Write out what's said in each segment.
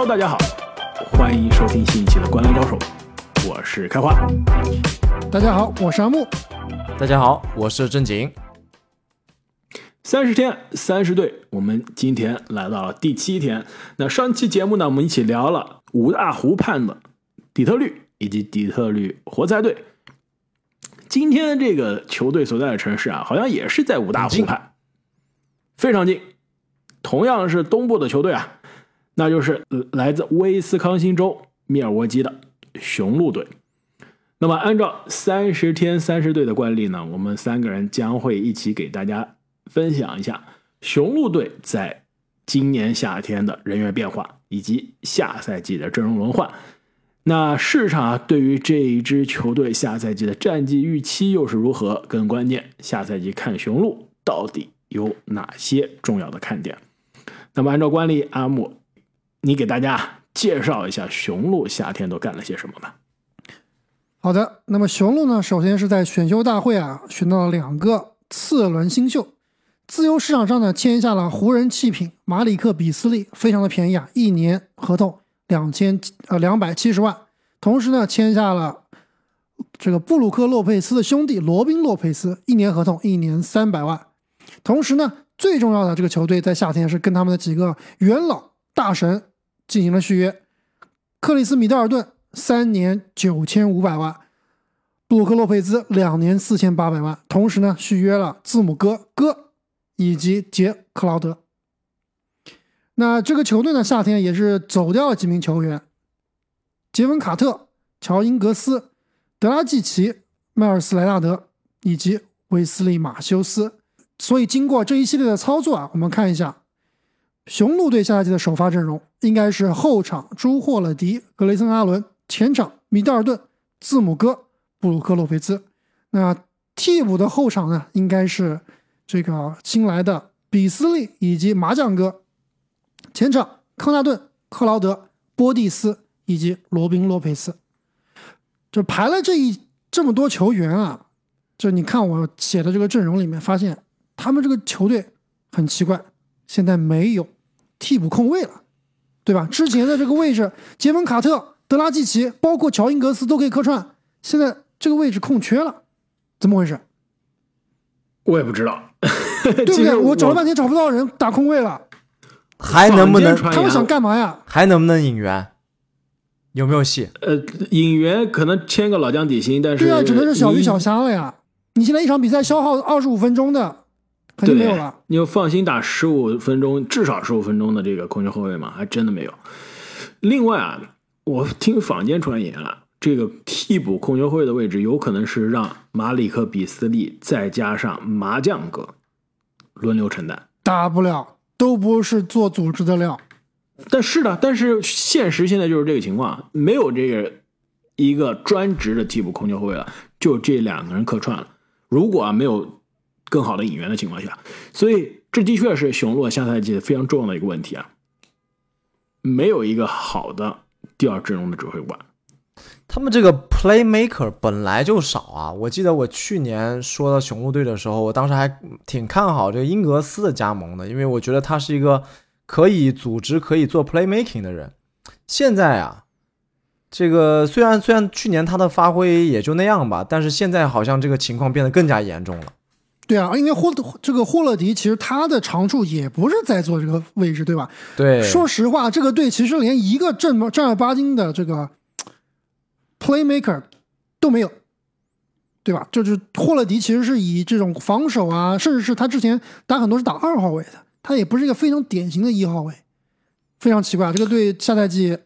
Hello，大家好，欢迎收听新一期的《观澜高手》，我是开花。大家好，我是阿木。大家好，我是正经。三十天，三十队，我们今天来到了第七天。那上期节目呢，我们一起聊了五大湖畔的底特律以及底特律活塞队。今天这个球队所在的城市啊，好像也是在五大湖畔，非常近。同样是东部的球队啊，那就是来自威斯康星州密尔沃基的雄鹿队。那么，按照三十天三十队的惯例呢，我们三个人将会一起给大家分享一下雄鹿队在今年夏天的人员变化以及下赛季的阵容轮换。那市场啊，对于这一支球队下赛季的战绩预期又是如何？更关键，下赛季看雄鹿到底有哪些重要的看点？那么，按照惯例，阿木，你给大家介绍一下雄鹿夏天都干了些什么吧。好的，那么雄鹿呢，首先是在选秀大会啊，选到了两个次轮新秀，自由市场上呢签下了湖人弃品马里克比斯利，非常的便宜啊，一年合同。两千呃两百七十万，同时呢签下了这个布鲁克洛佩斯的兄弟罗宾洛佩斯，一年合同一年三百万。同时呢，最重要的这个球队在夏天是跟他们的几个元老大神进行了续约，克里斯米德尔顿三年九千五百万，布鲁克洛佩兹两年四千八百万，同时呢续约了字母哥哥以及杰克劳德。那这个球队呢，夏天也是走掉了几名球员，杰文卡特、乔英格斯、德拉季奇、迈尔斯莱纳德以及威斯利马修斯。所以经过这一系列的操作啊，我们看一下雄鹿队下赛季的首发阵容，应该是后场朱霍勒迪、格雷森阿伦，前场米德尔顿、字母哥、布鲁克洛佩兹。那替补的后场呢，应该是这个新来的比斯利以及麻将哥。前场康纳顿、克劳德、波蒂斯以及罗宾洛佩斯，就排了这一这么多球员啊，就你看我写的这个阵容里面，发现他们这个球队很奇怪，现在没有替补空位了，对吧？之前的这个位置，杰文卡特、德拉季奇，包括乔英格斯都可以客串，现在这个位置空缺了，怎么回事？我也不知道，对不对？我找了半天找不到人打空位了。还能不能？他们想干嘛呀？还能不能引援？有没有戏？呃，引援可能签个老将底薪，但是对啊，只能是小鱼小虾了呀。你现在一场比赛消耗二十五分钟的，肯定没有了。你就放心打十五分钟，至少十五分钟的这个控球后卫嘛？还真的没有。另外啊，我听坊间传言啊，这个替补控球后卫的位置有可能是让马里克比斯利再加上麻将哥轮流承担，打不了。都不是做组织的料，但是的，但是现实现在就是这个情况，没有这个一个专职的替补控球后卫了，就这两个人客串了。如果啊没有更好的引援的情况下，所以这的确是雄鹿下赛季非常重要的一个问题啊，没有一个好的第二阵容的指挥官。他们这个 playmaker 本来就少啊！我记得我去年说到雄鹿队的时候，我当时还挺看好这个英格斯的加盟的，因为我觉得他是一个可以组织、可以做 playmaking 的人。现在啊，这个虽然虽然去年他的发挥也就那样吧，但是现在好像这个情况变得更加严重了。对啊，因为霍这个霍勒迪其实他的长处也不是在做这个位置，对吧？对，说实话，这个队其实连一个正正儿八经的这个。Playmaker 都没有，对吧？就是霍勒迪其实是以这种防守啊，甚至是他之前打很多是打二号位的，他也不是一个非常典型的一号位，非常奇怪。这个队下赛季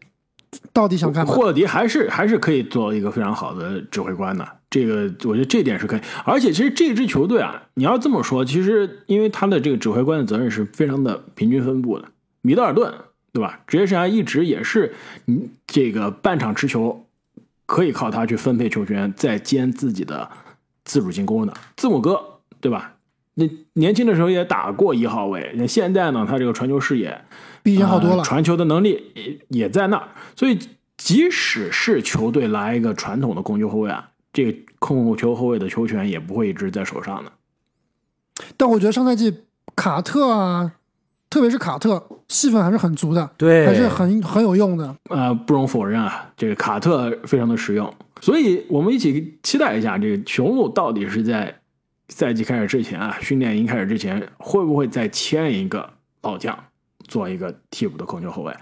到底想干嘛？霍迪还是还是可以做一个非常好的指挥官的，这个我觉得这点是可以。而且其实这支球队啊，你要这么说，其实因为他的这个指挥官的责任是非常的平均分布的。米德尔顿对吧？职业生涯一直也是这个半场持球。可以靠他去分配球权，再兼自己的自主进攻的字母哥，对吧？那年轻的时候也打过一号位，那现在呢，他这个传球视野比以前好多了，传球的能力也也在那儿。所以，即使是球队来一个传统的控球后卫啊，这个控球后卫的球权也不会一直在手上的。但我觉得上赛季卡特啊、特别是卡特戏份还是很足的，对，还是很很有用的。呃，不容否认啊，这个卡特非常的实用，所以我们一起期待一下，这个雄鹿到底是在赛季开始之前啊，训练营开始之前，会不会再签一个老将做一个替补的控球后卫？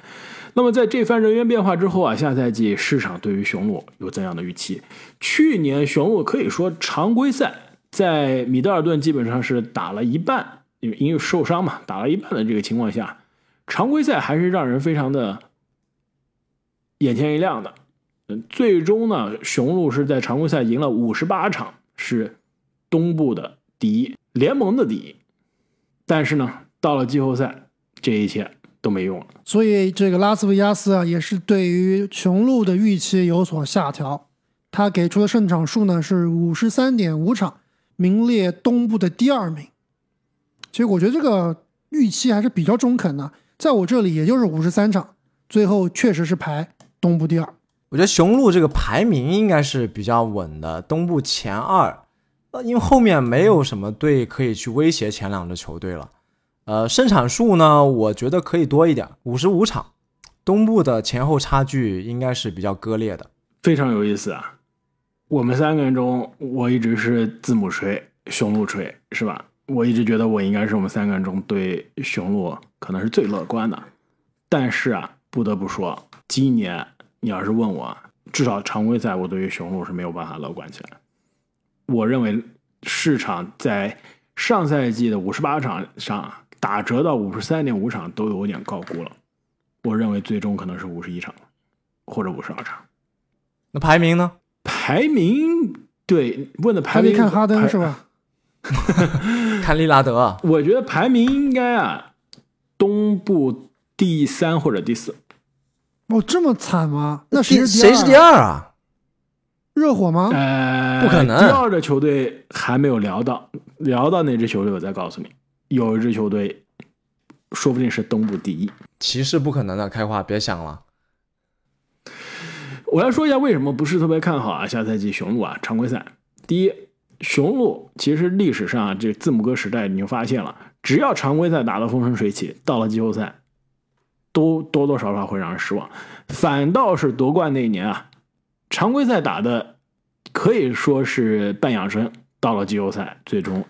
那么在这番人员变化之后啊，下赛季市场对于雄鹿有怎样的预期？去年雄鹿可以说常规赛在米德尔顿基本上是打了一半，因为因为受伤嘛，打了一半的这个情况下，常规赛还是让人非常的眼前一亮的。嗯，最终呢，雄鹿是在常规赛赢了五十八场，是东部的第一，联盟的第一。但是呢，到了季后赛，这一切都没用了。所以这个拉斯维加斯啊，也是对于雄鹿的预期有所下调。他给出的胜场数呢是五十三点五场，名列东部的第二名。其实我觉得这个预期还是比较中肯的，在我这里也就是五十三场，最后确实是排东部第二。我觉得雄鹿这个排名应该是比较稳的，东部前二，呃，因为后面没有什么队可以去威胁前两支球队了。呃，胜场数呢，我觉得可以多一点，五十五场。东部的前后差距应该是比较割裂的，非常有意思啊！我们三个人中，我一直是字母锤，雄鹿锤，是吧？我一直觉得我应该是我们三个人中对雄鹿可能是最乐观的。但是啊，不得不说，今年你要是问我，至少常规赛我对于雄鹿是没有办法乐观起来。我认为市场在上赛季的五十八场上打折到五十三点五场都有点高估了。我认为最终可能是五十一场，或者五十二场。那排名呢？排名对问的排名看哈登是吧？看利拉德，我觉得排名应该啊，东部第三或者第四。哦，这么惨吗？那谁是第二？谁是第？二啊？热火吗？呃，不可能第二的球队还没有聊到，聊到哪支球队我再告诉你。有一支球队，说不定是东部第一。骑士不可能的，开花别想了。我要说一下为什么不是特别看好啊，下赛季雄鹿啊常规赛。第一，雄鹿其实历史上啊这字母哥时代你就发现了，只要常规赛打得风生水起，到了季后赛，都多多少少会让人失望。反倒是夺冠那一年啊，常规赛打的可以说是半养生，到了季后赛最终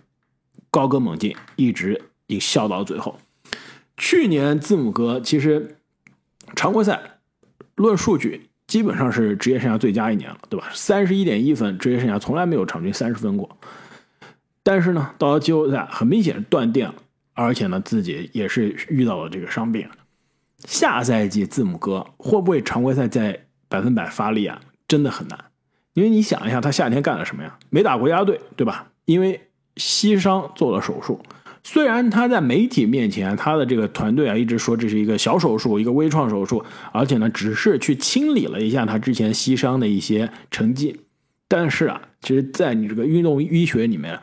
高歌猛进，一直以笑到最后。去年字母哥其实常规赛论数据基本上是职业生涯最佳一年了，对吧？三十一点一分，职业生涯从来没有场均三十分过。但是呢，到了季后赛，很明显断电了，而且呢，自己也是遇到了这个伤病。下赛季字母哥会不会常规赛再百分百发力啊？真的很难，因为你想一下，他夏天干了什么呀？没打国家队，对吧？因为膝伤做了手术。虽然他在媒体面前，他的这个团队啊一直说这是一个小手术，一个微创手术，而且呢，只是去清理了一下他之前膝伤的一些成绩。但是啊，其实，在你这个运动医学里面，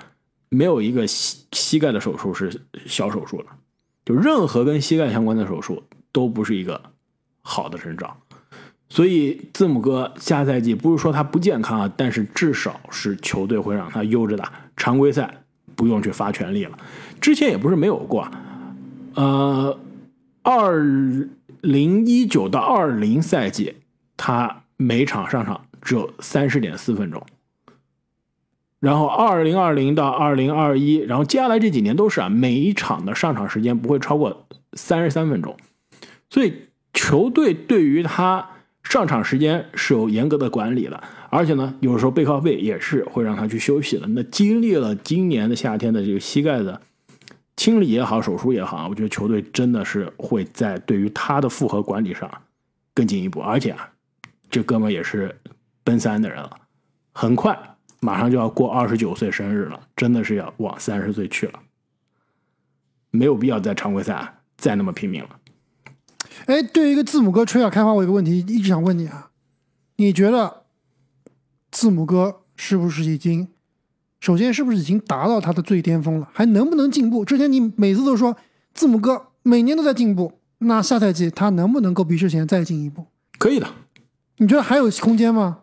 没有一个膝膝盖的手术是小手术了，就任何跟膝盖相关的手术都不是一个好的征兆。所以字母哥下赛季不是说他不健康啊，但是至少是球队会让他悠着打，常规赛不用去发全力了。之前也不是没有过，呃，二零一九到二零赛季，他每场上场只有三十点四分钟。然后二零二零到二零二一，然后接下来这几年都是啊，每一场的上场时间不会超过三十三分钟，所以球队对于他上场时间是有严格的管理的，而且呢，有时候背靠背也是会让他去休息的。那经历了今年的夏天的这个膝盖的清理也好，手术也好，我觉得球队真的是会在对于他的复合管理上更进一步。而且啊，这哥们也是奔三的人了，很快马上就要过二十九岁生日了，真的是要往三十岁去了，没有必要在常规赛再那么拼命了。哎，对于一个字母哥吹啊开花，我有个问题一直想问你啊，你觉得字母哥是不是已经，首先是不是已经达到他的最巅峰了？还能不能进步？之前你每次都说字母哥每年都在进步，那下赛季他能不能够比之前再进一步？可以的，你觉得还有空间吗？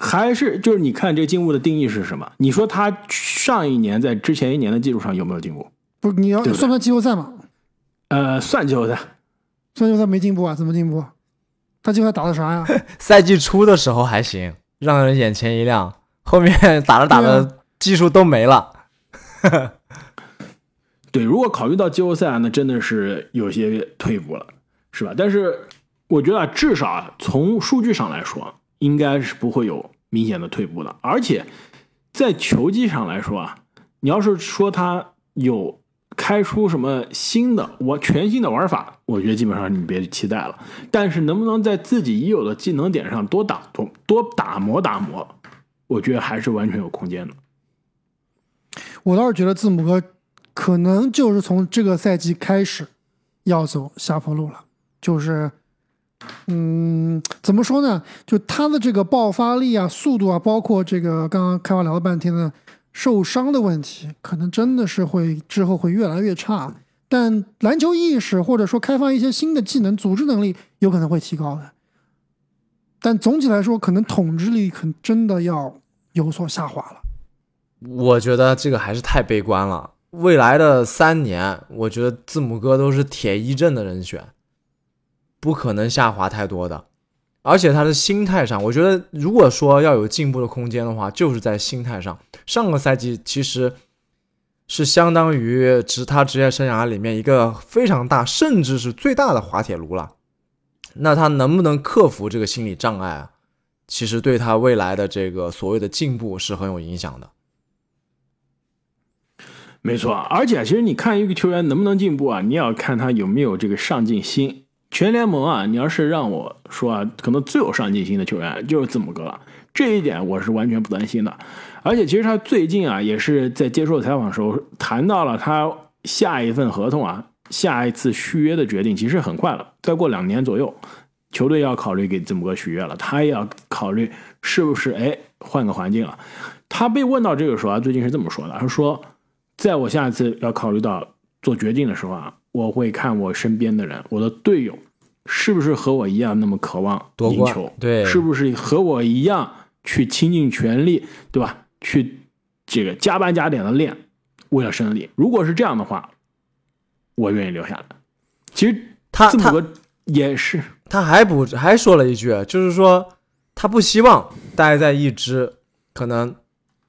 还是就是你看这个进步的定义是什么？你说他上一年在之前一年的基础上有没有进步？不是，你要算不算季后赛嘛？呃，算季后赛，算季后赛没进步啊？怎么进步？他季后赛打的啥呀？赛季初的时候还行，让人眼前一亮，后面 打着打对着技术都没了。对，如果考虑到季后赛，那真的是有些退步了，是吧？但是我觉得啊，至少啊从数据上来说，应该是不会有明显的退步的。而且在球技上来说啊，你要是说他有开出什么新的我全新的玩法，我觉得基本上你别期待了。但是能不能在自己已有的技能点上多打多多打磨打磨，我觉得还是完全有空间的。我倒是觉得字母哥可能就是从这个赛季开始要走下坡路了，就是，嗯，怎么说呢？就他的这个爆发力啊、速度啊，包括这个刚刚开完聊了半天的受伤的问题，可能真的是会之后会越来越差。但篮球意识或者说开发一些新的技能、组织能力有可能会提高的。但总体来说，可能统治力可能真的要有所下滑了。我觉得这个还是太悲观了。未来的三年，我觉得字母哥都是铁一阵的人选，不可能下滑太多的。而且他的心态上，我觉得如果说要有进步的空间的话，就是在心态上。上个赛季其实是相当于职他职业生涯里面一个非常大，甚至是最大的滑铁卢了。那他能不能克服这个心理障碍啊？其实对他未来的这个所谓的进步是很有影响的。没错，而且其实你看一个球员能不能进步啊，你也要看他有没有这个上进心。全联盟啊，你要是让我说啊，可能最有上进心的球员就是字母哥了，这一点我是完全不担心的。而且其实他最近啊，也是在接受采访的时候谈到了他下一份合同啊，下一次续约的决定其实很快了，再过两年左右，球队要考虑给字母哥续约了，他也要考虑是不是哎换个环境了。他被问到这个时候啊，最近是这么说的，他说。在我下一次要考虑到做决定的时候啊，我会看我身边的人，我的队友是不是和我一样那么渴望赢球，对是不是和我一样去倾尽全力，对吧？去这个加班加点的练，为了胜利。如果是这样的话，我愿意留下来。其实他他字母哥也是，他还不还说了一句，就是说他不希望待在一支可能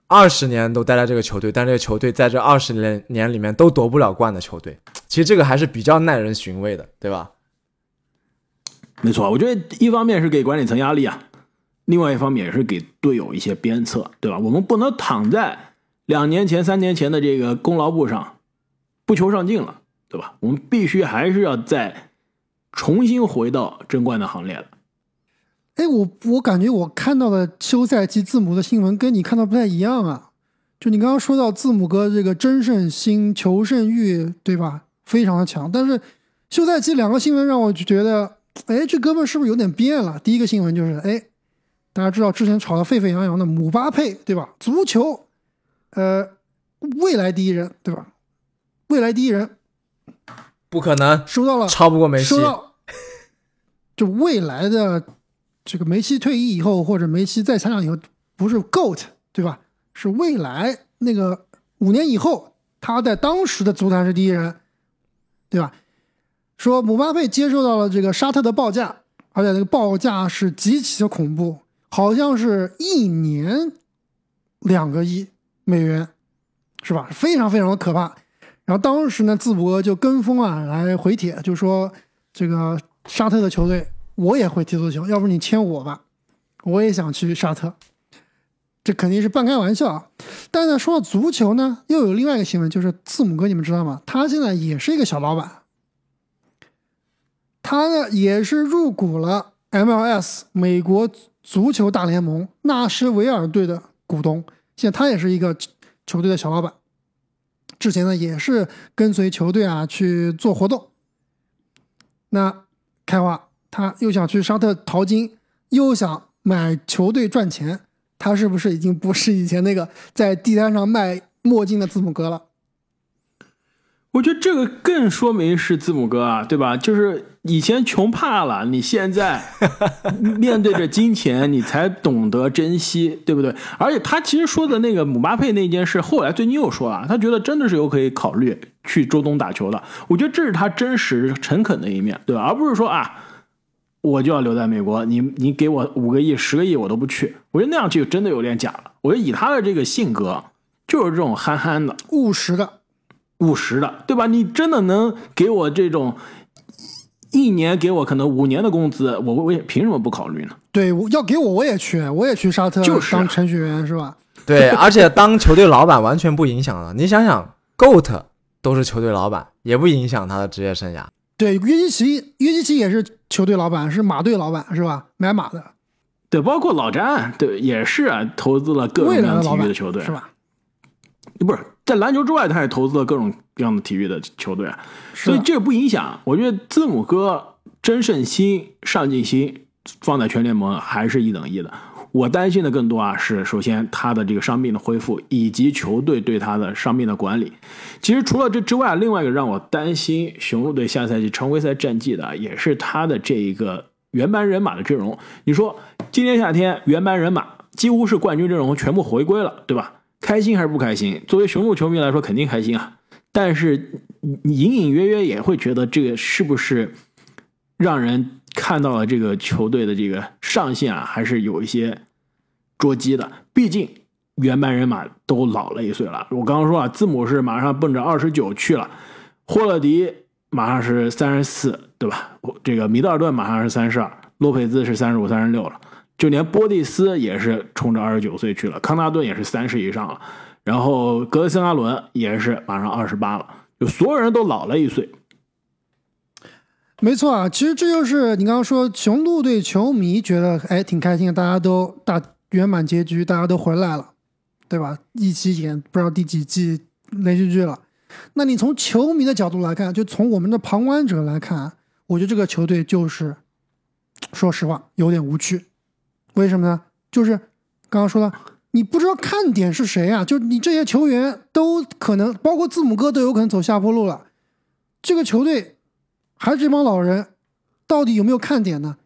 二十年都待在这个球队，但这个球队在这二十年年里面都夺不了冠的球队。其实这个还是比较耐人寻味的，对吧？没错，我觉得一方面是给管理层压力啊，另外一方面也是给队友一些鞭策，对吧？我们不能躺在两年前、三年前的这个功劳簿上不求上进了，对吧？我们必须还是要再重新回到争冠的行列了。哎，我我感觉我看到的休赛期字母的新闻跟你看到不太一样啊。就你刚刚说到字母哥这个争胜心、求胜欲，对吧？非常的强。但是休赛期两个新闻让我就觉得，哎，这哥们是不是有点变了？第一个新闻就是，哎，大家知道之前吵得沸沸扬扬的姆巴佩，对吧？足球，呃，未来第一人，对吧？未来第一人不可能收到了超不过梅西收。到，就未来的这个梅西退役以后，或者梅西再参场以后，不是 GOAT 对吧？是未来那个五年以后，他在当时的足坛是第一人，对吧？说姆巴佩接受到了这个沙特的报价，而且这个报价是极其的恐怖，好像是一年两个亿美元，是吧？非常非常的可怕。然后当时呢，字博就跟风啊来回帖，就说这个沙特的球队我也会踢足球，要不你签我吧，我也想去沙特。这肯定是半开玩笑啊，但是呢，说到足球呢，又有另外一个新闻，就是字母哥，你们知道吗？他现在也是一个小老板，他呢也是入股了 MLS 美国足球大联盟纳什维尔队的股东，现在他也是一个球队的小老板。之前呢也是跟随球队啊去做活动。那开话，他又想去沙特淘金，又想买球队赚钱，他是不是已经不是以前那个在地摊上卖墨镜的字母哥了？我觉得这个更说明是字母哥啊，对吧？就是以前穷怕了，你现在 面对着金钱，你才懂得珍惜，对不对？而且他其实说的那个姆巴佩那件事，后来最近又说了，他觉得真的是有可以考虑去中东打球的。我觉得这是他真实诚恳的一面，对吧？而不是说啊，我就要留在美国，你你给我五个亿、十个亿我都不去。我觉得那样就真的有点假了。我觉得以他的这个性格，就是这种憨憨的、务实的。务实的，对吧？你真的能给我这种一年给我可能五年的工资，我我也凭什么不考虑呢？对，要给我我也去，我也去沙特就是当程序员是吧？对，而且当球队老板完全不影响了。你想想，GOAT 都是球队老板，也不影响他的职业生涯。对，约基奇，约基奇也是球队老板，是马队老板是吧？买马的，对，包括老詹，对，也是啊，投资了各种各样的体育的球队，是？吧？不是在篮球之外，他也投资了各种各样的体育的球队，所以这个不影响。我觉得字母哥真胜心、上进心放在全联盟还是一等一的。我担心的更多啊，是首先他的这个伤病的恢复，以及球队对他的伤病的管理。其实除了这之外，另外一个让我担心雄鹿队下赛季常规赛战绩的，也是他的这一个原班人马的阵容。你说今年夏天原班人马几乎是冠军阵容全部回归了，对吧？开心还是不开心？作为雄鹿球迷来说，肯定开心啊。但是你隐隐约约也会觉得这个是不是让人看到了这个球队的这个上限啊，还是有一些捉鸡的。毕竟原班人马都老了一岁了。我刚刚说啊，字母是马上奔着二十九去了，霍勒迪马上是三十四，对吧？这个米德尔顿马上是三十二，洛佩兹是三十五、三十六了。就连波蒂斯也是冲着二十九岁去了，康纳顿也是三十以上了，然后格雷森阿伦也是马上二十八了，就所有人都老了一岁。没错啊，其实这就是你刚刚说雄鹿队球迷觉得哎挺开心，大家都大圆满结局，大家都回来了，对吧？一起演不知道第几季连续剧了。那你从球迷的角度来看，就从我们的旁观者来看，我觉得这个球队就是，说实话有点无趣。为什么呢？就是刚刚说的，你不知道看点是谁啊？就你这些球员都可能，包括字母哥都有可能走下坡路了。这个球队还是这帮老人，到底有没有看点呢？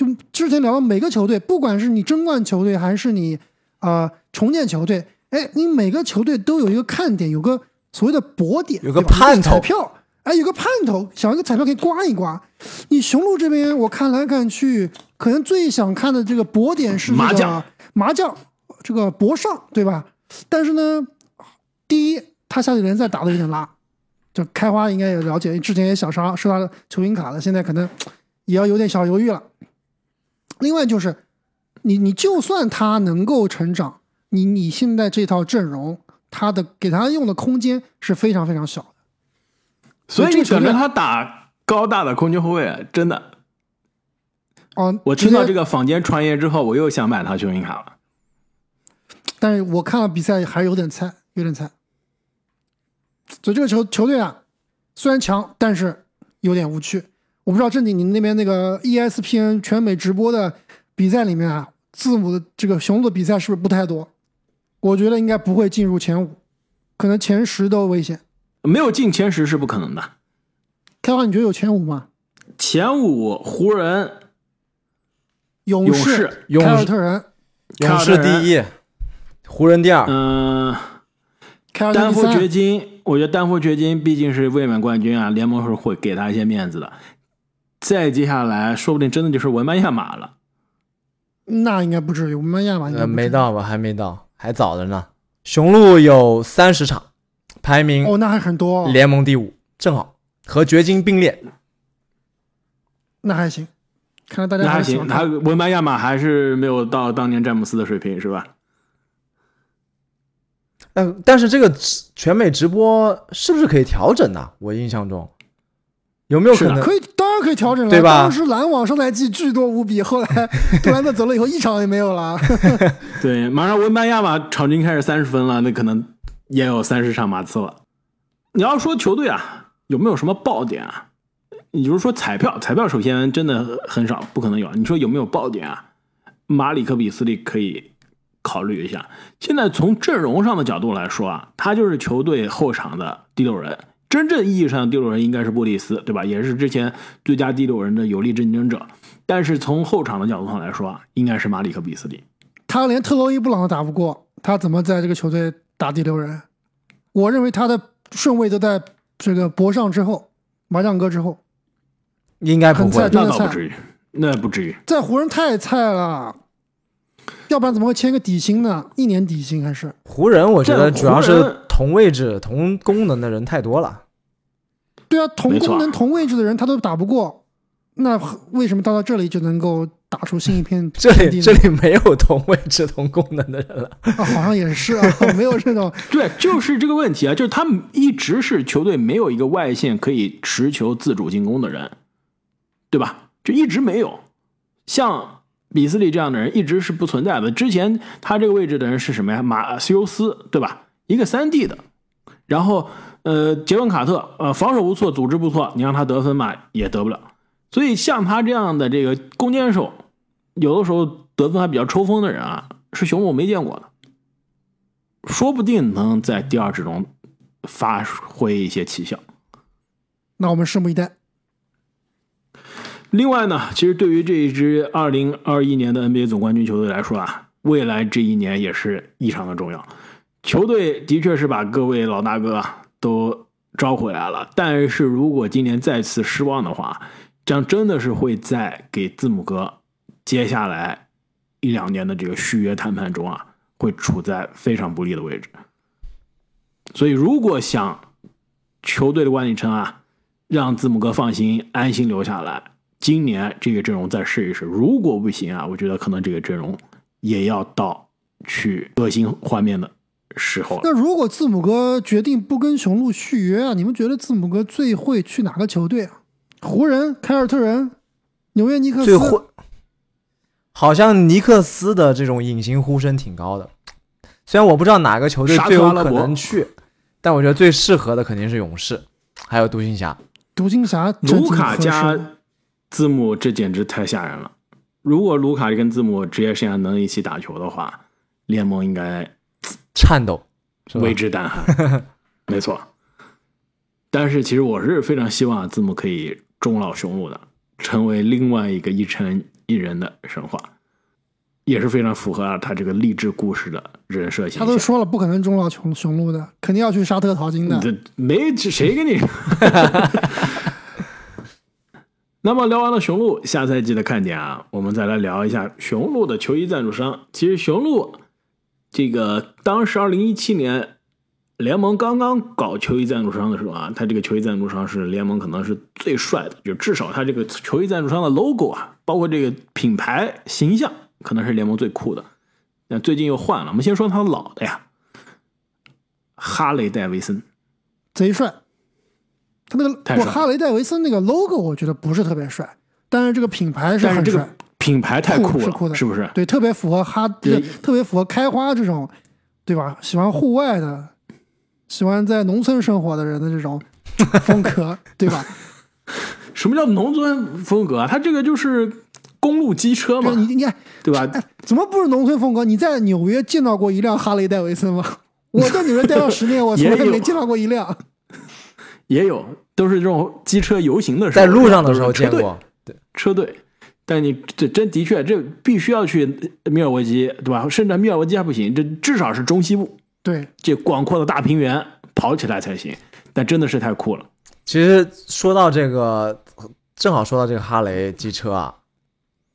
就之前聊的每个球队，不管是你争冠球队还是你啊、呃重建球队，哎，你每个球队都有一个看点，有个所谓的博点，有个盼头彩票，哎，有个盼头，想一个彩票可以刮一刮。你雄鹿这边，我看来看去，可能最想看的这个博点是、这个、麻将，麻将，这个博上，对吧？但是呢，第一，他下季联赛打的有点拉，就开花应该也了解，之前也想杀收他的球星卡了，现在可能也要有点小犹豫了。另外就是，你你就算他能够成长，你你现在这套阵容，他的给他用的空间是非常非常小的。所以你等着他打高大的空军后卫，真的。哦，我听到这个，个坊间传言之后，我又想买他球星卡了。但是我看了比赛还是有点菜，有点菜。所以这个球球队啊，虽然强，但是有点无趣。我不知道正经你们那边那个 E ESPN 全美直播的比赛里面啊，字母的这个雄鹿的比赛是不是不太多？我觉得应该不会进入前五，可能前十都危险。没有进前十是不可能的。开花，你觉得有前五吗？前五湖人、勇勇士凯尔特人、勇士第一，湖人第二。嗯、凯尔特丹佛掘。金，我觉得丹佛掘金毕竟是卫冕冠军啊，联盟是会给他一些面子的。再接下来，说不定真的就是文班亚马了。那应该不至于，文班亚马应该呃，不至于没。到吧？还没到，还早着呢。雄鹿有三十场，排名哦，那还很多、哦，联盟第五，正好和掘金并列。那还行。看来大家那还行，他文班亚马还是没有到当年詹姆斯的水平，是吧？嗯，但是这个全美直播是不是可以调整呢？我印象中有没有可能？可以，当然可以调整了。对吧当时篮网上赛季巨多无比，后来杜兰特走了以后，一场也没有了。对，马上文班亚马场均开始三十分了，那可能也有三十场马刺了。你要说球队啊，有没有什么爆点啊？你就是说彩票，彩票首先真的很少，不可能有。你说有没有爆点啊？马里克比斯利可以考虑一下。现在从阵容上的角度来说啊，他就是球队后场的第六人，真正意义上的第六人应该是波利斯，对吧？也是之前最佳第六人的有力竞争者。但是从后场的角度上来说啊，应该是马里克·比斯利。他连特洛伊·布朗都打不过，他怎么在这个球队打第六人？我认为他的顺位都在这个博上之后，麻将哥之后。应该不会，那倒不至于，那不至于。在湖人太菜了，要不然怎么会签个底薪呢？一年底薪还是？湖人，我觉得主要是同位置、同功能的人太多了。对啊，同功能、同位置的人他都打不过，那为什么到到这里就能够打出新一片？这里这里没有同位置、同功能的人了。啊，好像也是啊，没有这种。对，就是这个问题啊，就是他们一直是球队没有一个外线可以持球自主进攻的人。对吧？就一直没有，像比斯利这样的人一直是不存在的。之前他这个位置的人是什么呀？马修斯，对吧？一个三 D 的，然后呃，杰文卡特，呃，防守不错，组织不错，你让他得分嘛，也得不了。所以像他这样的这个弓箭手，有的时候得分还比较抽风的人啊，是熊我没见过的，说不定能在第二支中发挥一些奇效。那我们拭目以待。另外呢，其实对于这一支二零二一年的 NBA 总冠军球队来说啊，未来这一年也是异常的重要。球队的确是把各位老大哥都招回来了，但是如果今年再次失望的话，将真的是会在给字母哥接下来一两年的这个续约谈判中啊，会处在非常不利的位置。所以，如果想球队的管理层啊，让字母哥放心安心留下来。今年这个阵容再试一试，如果不行啊，我觉得可能这个阵容也要到去革新换面的时候了。那如果字母哥决定不跟雄鹿续约啊，你们觉得字母哥最会去哪个球队啊？湖人、凯尔特人、纽约尼克斯？最会，好像尼克斯的这种隐形呼声挺高的。虽然我不知道哪个球队最有可能去，但我觉得最适合的肯定是勇士，还有独行侠。独行侠，卢卡加。字母这简直太吓人了！如果卢卡跟字母职业生涯能一起打球的话，联盟应该颤抖，为之胆寒。没错，但是其实我是非常希望字母可以终老雄鹿的，成为另外一个一城一人的神话，也是非常符合啊他这个励志故事的人设形象。他都说了不可能终老雄雄鹿的，肯定要去沙特淘金的。这没谁跟你。那么聊完了雄鹿下赛季的看点啊，我们再来聊一下雄鹿的球衣赞助商。其实雄鹿这个当时二零一七年联盟刚刚搞球衣赞助商的时候啊，他这个球衣赞助商是联盟可能是最帅的，就至少他这个球衣赞助商的 logo 啊，包括这个品牌形象，可能是联盟最酷的。那最近又换了，我们先说他老的呀，哈雷戴维森，贼帅。他那个我哈雷戴维森那个 logo 我觉得不是特别帅，但是这个品牌是很帅，品牌太酷了，是不是？对，特别符合哈，特别符合开花这种，对吧？喜欢户外的，喜欢在农村生活的人的这种 风格，对吧？什么叫农村风格啊？它这个就是公路机车嘛，你你看，对吧？怎么不是农村风格？你在纽约见到过一辆哈雷戴维森吗？我在纽约待了十年，我从来没见到过一辆。也有，都是这种机车游行的时候，在路上的时候见过，对车队。但你这真的确，这必须要去密尔沃基，对吧？甚至密尔沃基还不行，这至少是中西部，对，这广阔的大平原跑起来才行。但真的是太酷了。其实说到这个，正好说到这个哈雷机车啊，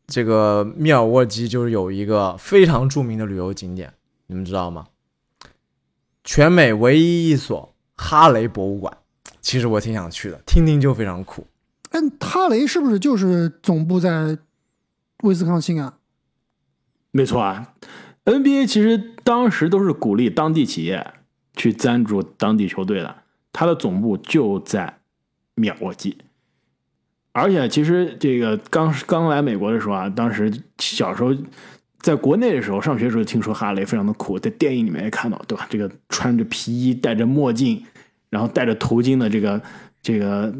这个密尔沃基就是有一个非常著名的旅游景点，你们知道吗？全美唯一一所哈雷博物馆。其实我挺想去的，听听就非常酷。哎，哈雷是不是就是总部在威斯康星啊？没错啊，NBA 其实当时都是鼓励当地企业去赞助当地球队的，它的总部就在密尔沃基。而且其实这个刚刚来美国的时候啊，当时小时候在国内的时候上学的时候，听说哈雷非常的酷，在电影里面也看到，对吧？这个穿着皮衣，戴着墨镜。然后戴着头巾的这个这个，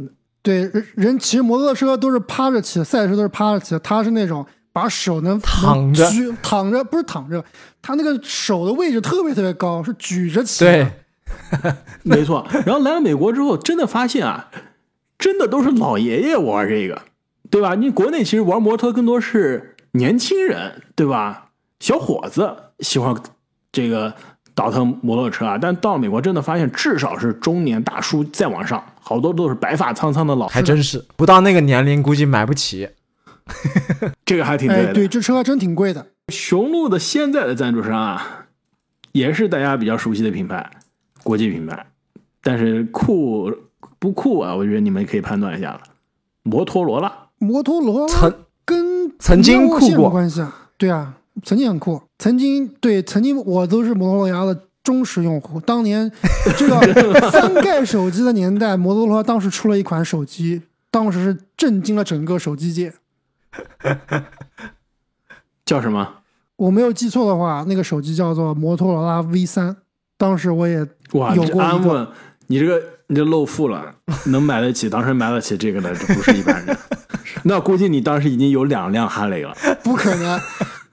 对人人骑摩托车都是趴着骑，赛车都是趴着骑，他是那种把手能躺着躺着不是躺着，他那个手的位置特别特别高，是举着骑。对，没错。然后来了美国之后，真的发现啊，真的都是老爷爷玩这个，对吧？你国内其实玩摩托更多是年轻人，对吧？小伙子喜欢这个倒腾摩托车啊，但到了美国，真的发现至少是中年大叔再往上，好多都是白发苍苍的老，还真是不到那个年龄，估计买不起。这个还挺对哎，的。对，这车还真挺贵的。雄鹿的现在的赞助商啊，也是大家比较熟悉的品牌，国际品牌，但是酷不酷啊？我觉得你们可以判断一下了。摩托罗拉，摩托罗拉曾跟曾经酷过关系啊？对啊，曾经很酷，曾经对，曾经我都是摩托罗拉的忠实用户。当年 这个 翻盖手机的年代，摩托罗拉当时出了一款手机，当时是震惊了整个手机界。叫什么？我没有记错的话，那个手机叫做摩托罗拉 V 三。当时我也有过一个安稳，你这个你这露富了，能买得起，当时买得起这个的，这不是一般人。那估计你当时已经有两辆哈雷了。不可能，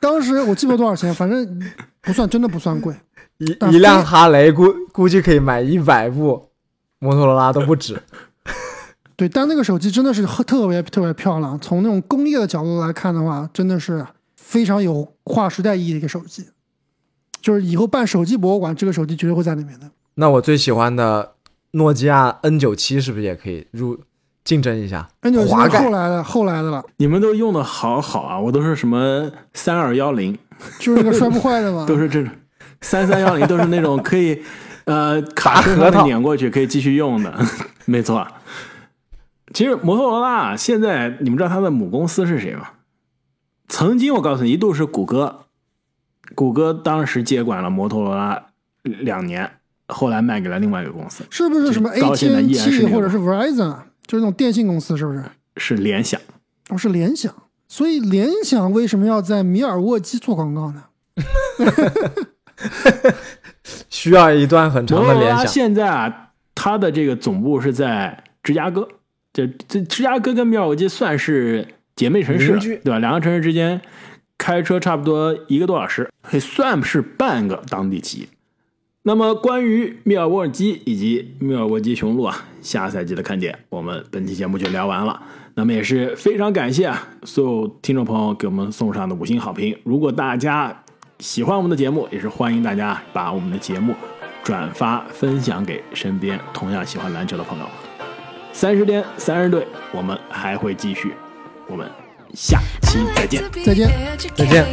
当时我记不得多少钱，反正不算，真的不算贵。一一辆哈雷估估计可以买一百部摩托罗拉都不止。对，但那个手机真的是特特别特别漂亮。从那种工业的角度来看的话，真的是非常有划时代意义的一个手机。就是以后办手机博物馆，这个手机绝对会在里面的。那我最喜欢的诺基亚 N 九七是不是也可以入竞争一下？N 九七后来的后来的了，你们都用的好好啊，我都是什么三二幺零，就是那个摔不坏的嘛。都是这种三三幺零，都是那种可以 呃卡身上核桃碾过去可以继续用的，没错。其实摩托罗拉啊现在你们知道它的母公司是谁吗？曾经我告诉你，一度是谷歌，谷歌当时接管了摩托罗拉两年，后来卖给了另外一个公司，是不是什么 AT&T 个或者是 Verizon，就是那种电信公司，是不是？是联想。哦，是联想。所以联想为什么要在米尔沃基做广告呢？需要一段很长的联想。现在啊，它的这个总部是在芝加哥，这这芝加哥跟密尔沃基算是姐妹城市对吧？两个城市之间开车差不多一个多小时，也算是半个当地企业。那么关于密尔沃基以及密尔沃基雄鹿啊，下赛季的看点，我们本期节目就聊完了。那么也是非常感谢啊，所有听众朋友给我们送上的五星好评。如果大家喜欢我们的节目，也是欢迎大家把我们的节目转发分享给身边同样喜欢篮球的朋友。三十天三十队，我们还会继续，我们下期再见。再见再见